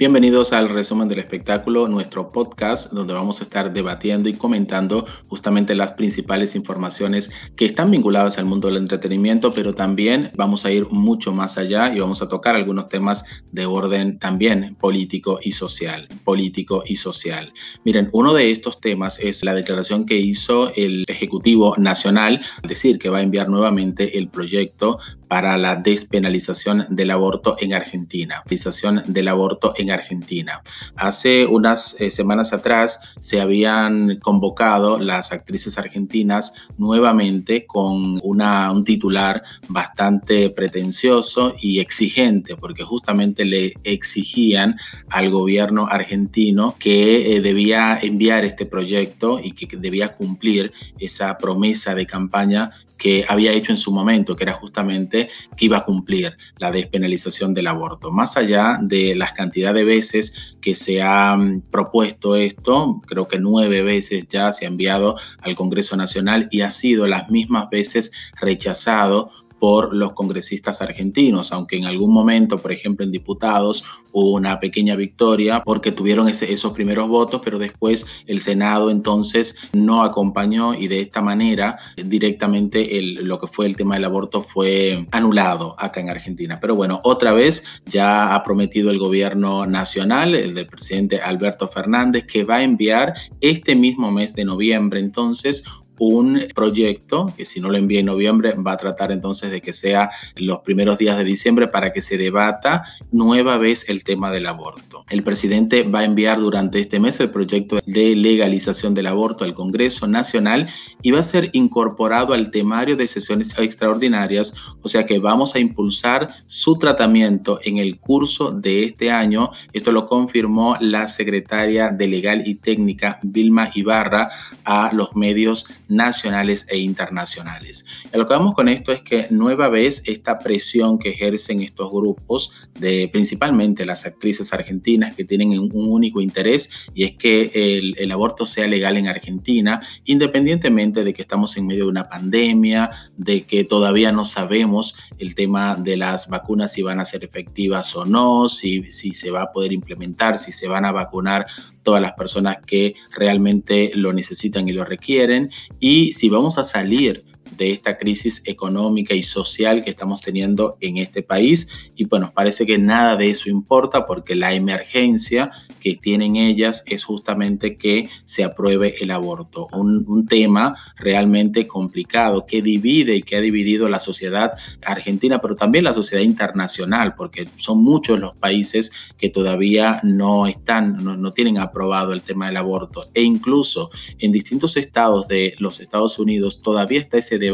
Bienvenidos al resumen del espectáculo, nuestro podcast donde vamos a estar debatiendo y comentando justamente las principales informaciones que están vinculadas al mundo del entretenimiento, pero también vamos a ir mucho más allá y vamos a tocar algunos temas de orden también político y social, político y social. Miren, uno de estos temas es la declaración que hizo el Ejecutivo Nacional, al decir que va a enviar nuevamente el proyecto para la despenalización del aborto en Argentina, despenalización del aborto en Argentina. Hace unas eh, semanas atrás se habían convocado las actrices argentinas nuevamente con una, un titular bastante pretencioso y exigente, porque justamente le exigían al gobierno argentino que eh, debía enviar este proyecto y que debía cumplir esa promesa de campaña que había hecho en su momento, que era justamente que iba a cumplir la despenalización del aborto. Más allá de las cantidades de veces que se ha mm, propuesto esto, creo que nueve veces ya se ha enviado al Congreso Nacional y ha sido las mismas veces rechazado por los congresistas argentinos, aunque en algún momento, por ejemplo, en diputados hubo una pequeña victoria porque tuvieron esos primeros votos, pero después el Senado entonces no acompañó y de esta manera directamente lo que fue el tema del aborto fue anulado acá en Argentina. Pero bueno, otra vez ya ha prometido el gobierno nacional, el del presidente Alberto Fernández, que va a enviar este mismo mes de noviembre entonces un proyecto que si no lo envía en noviembre va a tratar entonces de que sea los primeros días de diciembre para que se debata nueva vez el tema del aborto. El presidente va a enviar durante este mes el proyecto de legalización del aborto al Congreso Nacional y va a ser incorporado al temario de sesiones extraordinarias, o sea que vamos a impulsar su tratamiento en el curso de este año. Esto lo confirmó la secretaria de Legal y Técnica Vilma Ibarra a los medios nacionales e internacionales. Y lo que vamos con esto es que nueva vez esta presión que ejercen estos grupos, de principalmente las actrices argentinas que tienen un único interés y es que el, el aborto sea legal en Argentina, independientemente de que estamos en medio de una pandemia, de que todavía no sabemos el tema de las vacunas si van a ser efectivas o no, si, si se va a poder implementar, si se van a vacunar todas las personas que realmente lo necesitan y lo requieren. Y si vamos a salir de esta crisis económica y social que estamos teniendo en este país. Y bueno, parece que nada de eso importa porque la emergencia que tienen ellas es justamente que se apruebe el aborto. Un, un tema realmente complicado que divide y que ha dividido la sociedad argentina, pero también la sociedad internacional, porque son muchos los países que todavía no están, no, no tienen aprobado el tema del aborto. E incluso en distintos estados de los Estados Unidos todavía está ese debate,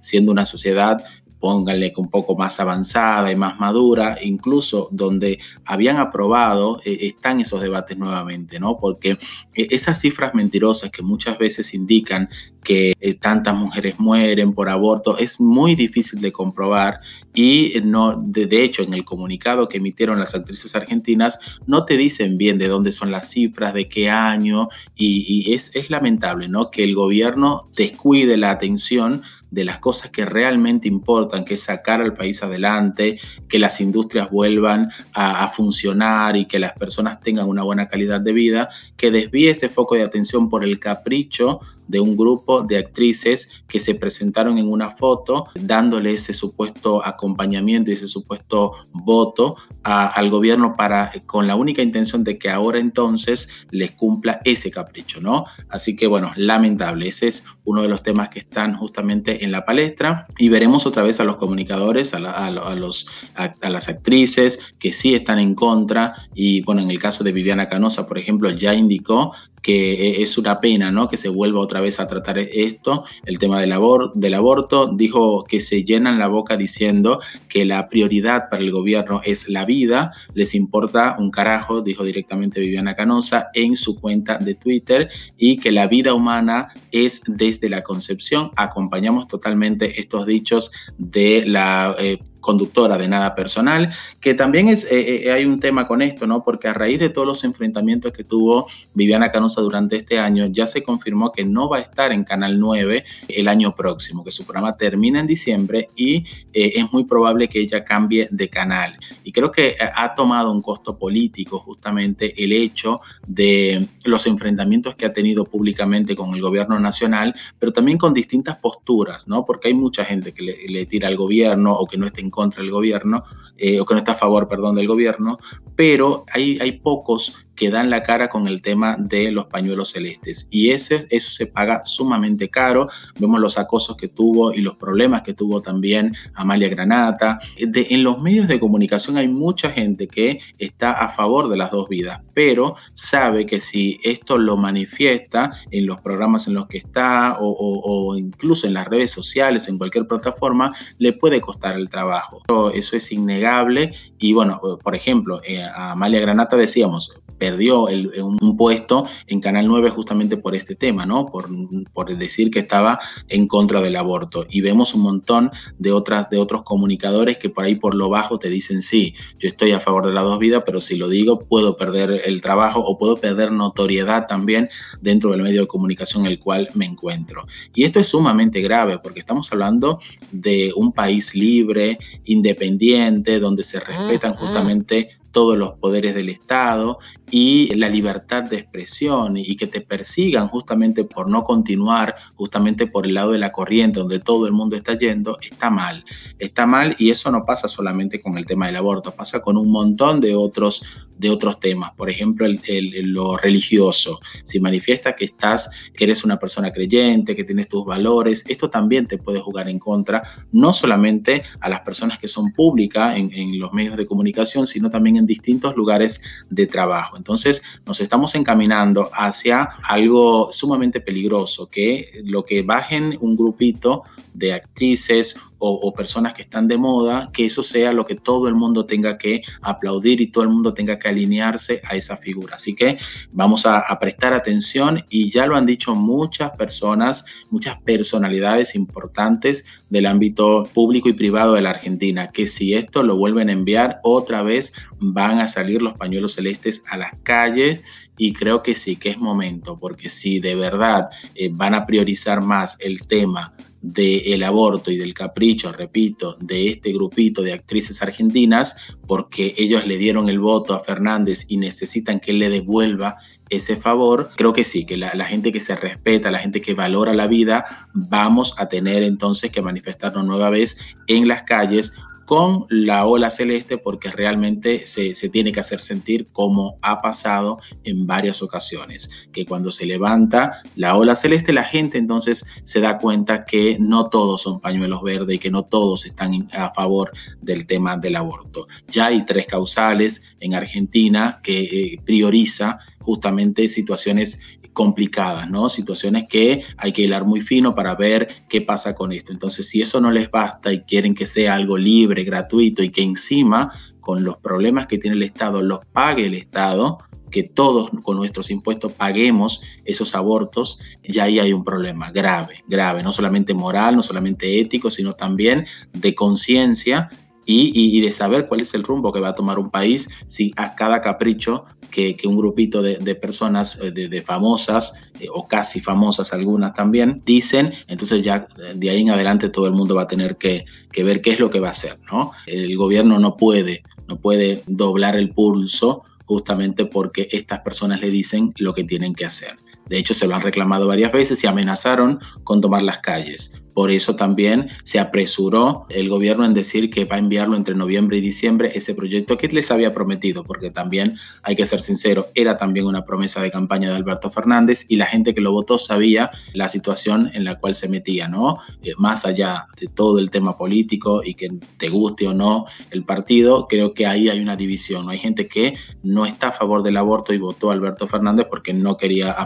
siendo una sociedad pónganle un poco más avanzada y más madura, incluso donde habían aprobado, eh, están esos debates nuevamente, ¿no? Porque eh, esas cifras mentirosas que muchas veces indican que eh, tantas mujeres mueren por aborto es muy difícil de comprobar y no, de, hecho en el comunicado que emitieron las actrices argentinas no te dicen bien de dónde son las cifras, de qué año y, es, es lamentable, ¿no? Que el gobierno descuide la atención de las cosas que realmente importan, que es sacar al país adelante, que las industrias vuelvan a, funcionar y que las personas tengan una buena calidad de vida, que desvíe ese foco de atención por el capricho de un grupo de actrices que se presentaron en una foto dándole ese supuesto acompañamiento y ese supuesto voto al gobierno para con la única intención de que ahora entonces les cumpla ese capricho, ¿no? Así que bueno, lamentable, ese es uno de los temas que están justamente en la palestra y veremos otra vez a los comunicadores, a, los, a las actrices que sí están en contra y bueno, en el caso de Viviana Canosa, por ejemplo, ya indicó que es una pena ¿no? que se vuelva otra vez a tratar esto, el tema del, del aborto. Dijo que se llenan la boca diciendo que la prioridad para el gobierno es la vida, les importa un carajo, dijo directamente Viviana Canosa en su cuenta de Twitter, y que la vida humana es desde la concepción. Acompañamos totalmente estos dichos de la... Eh, conductora de nada personal, que también es, eh, eh, hay un tema con esto, ¿no? Porque a raíz de todos los enfrentamientos que tuvo Viviana Canosa durante este año, ya se confirmó que no va a estar en Canal 9 el año próximo, que su programa termina en diciembre y es muy probable que ella cambie de canal. Y creo que ha tomado un costo político justamente el hecho de los enfrentamientos que ha tenido públicamente con el gobierno nacional, pero también con distintas posturas, ¿no? Porque hay mucha gente que le, tira al gobierno o que no está en contra del gobierno, eh, o que no está a favor, perdón, del gobierno, pero hay, hay pocos que dan la cara con el tema de los pañuelos celestes. Y ese, eso se paga sumamente caro. Vemos los acosos que tuvo y los problemas que tuvo también Amalia Granata. en los medios de comunicación hay mucha gente que está a favor de las dos vidas, pero sabe que si esto lo manifiesta en los programas en los que está o, incluso en las redes sociales, en cualquier plataforma, le puede costar el trabajo. Eso, es innegable. Y bueno, por ejemplo, eh, a Amalia Granata decíamos, perdió un puesto en Canal 9 justamente por este tema, ¿no? Por, por, decir que estaba en contra del aborto. Y vemos un montón de, otras, de otros comunicadores que por ahí por lo bajo te dicen, sí, yo estoy a favor de las dos vidas, pero si lo digo puedo perder el trabajo o puedo perder notoriedad también dentro del medio de comunicación en el cual me encuentro. Y esto es sumamente grave porque estamos hablando de un país libre, independiente, donde se respetan justamente todos los poderes del Estado y la libertad de expresión y que te persigan justamente por no continuar, justamente por el lado de la corriente donde todo el mundo está yendo, está mal. Está mal y eso no pasa solamente con el tema del aborto, pasa con un montón de otros, de otros temas. Por ejemplo, el, lo religioso. Si manifiesta que estás, que eres una persona creyente, que tienes tus valores, esto también te puede jugar en contra, no solamente a las personas que son públicas en, en los medios de comunicación, sino también en distintos lugares de trabajo. Entonces nos estamos encaminando hacia algo sumamente peligroso, que lo que bajen un grupito de actrices o, personas que están de moda, que eso sea lo que todo el mundo tenga que aplaudir y todo el mundo tenga que alinearse a esa figura. Así que vamos a, prestar atención y ya lo han dicho muchas personas, muchas personalidades importantes del ámbito público y privado de la Argentina, que si esto lo vuelven a enviar otra vez van a salir los pañuelos celestes a las calles y creo que sí, que es momento, porque si de verdad eh, van a priorizar más el tema del aborto y del capricho, repito, de este grupito de actrices argentinas, porque ellos le dieron el voto a Fernández y necesitan que él le devuelva ese favor, creo que sí, que la, la, gente que se respeta, la gente que valora la vida, vamos a tener entonces que manifestarnos nueva vez en las calles con la ola celeste porque realmente se, tiene que hacer sentir como ha pasado en varias ocasiones, que cuando se levanta la ola celeste la gente entonces se da cuenta que no todos son pañuelos verdes y que no todos están a favor del tema del aborto. Ya hay tres causales en Argentina que eh, prioriza justamente situaciones complicadas, ¿no? Situaciones que hay que hilar muy fino para ver qué pasa con esto. Entonces, si eso no les basta y quieren que sea algo libre, gratuito y que encima con los problemas que tiene el Estado los pague el Estado, que todos con nuestros impuestos paguemos esos abortos, ya ahí hay un problema grave, grave, no solamente moral, no solamente ético, sino también de conciencia y, de saber cuál es el rumbo que va a tomar un país si a cada capricho que, un grupito de, personas, eh, de, famosas eh, o casi famosas algunas también, dicen, entonces ya eh, de ahí en adelante todo el mundo va a tener que, que ver qué es lo que va a hacer, ¿no? El gobierno no puede, no puede doblar el pulso justamente porque estas personas le dicen lo que tienen que hacer. De hecho, se lo han reclamado varias veces y amenazaron con tomar las calles. Por eso también se apresuró el gobierno en decir que va a enviarlo entre noviembre y diciembre ese proyecto que les había prometido, porque también hay que ser sincero, era también una promesa de campaña de Alberto Fernández y la gente que lo votó sabía la situación en la cual se metía, ¿no? Eh, más allá de todo el tema político y que te guste o no el partido, creo que ahí hay una división. Hay gente que no está a favor del aborto y votó a Alberto Fernández porque no quería a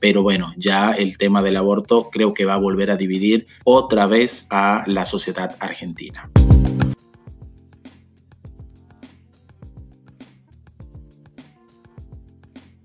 Pero bueno, ya el tema del aborto creo que va a volver a dividir otra vez a la sociedad argentina.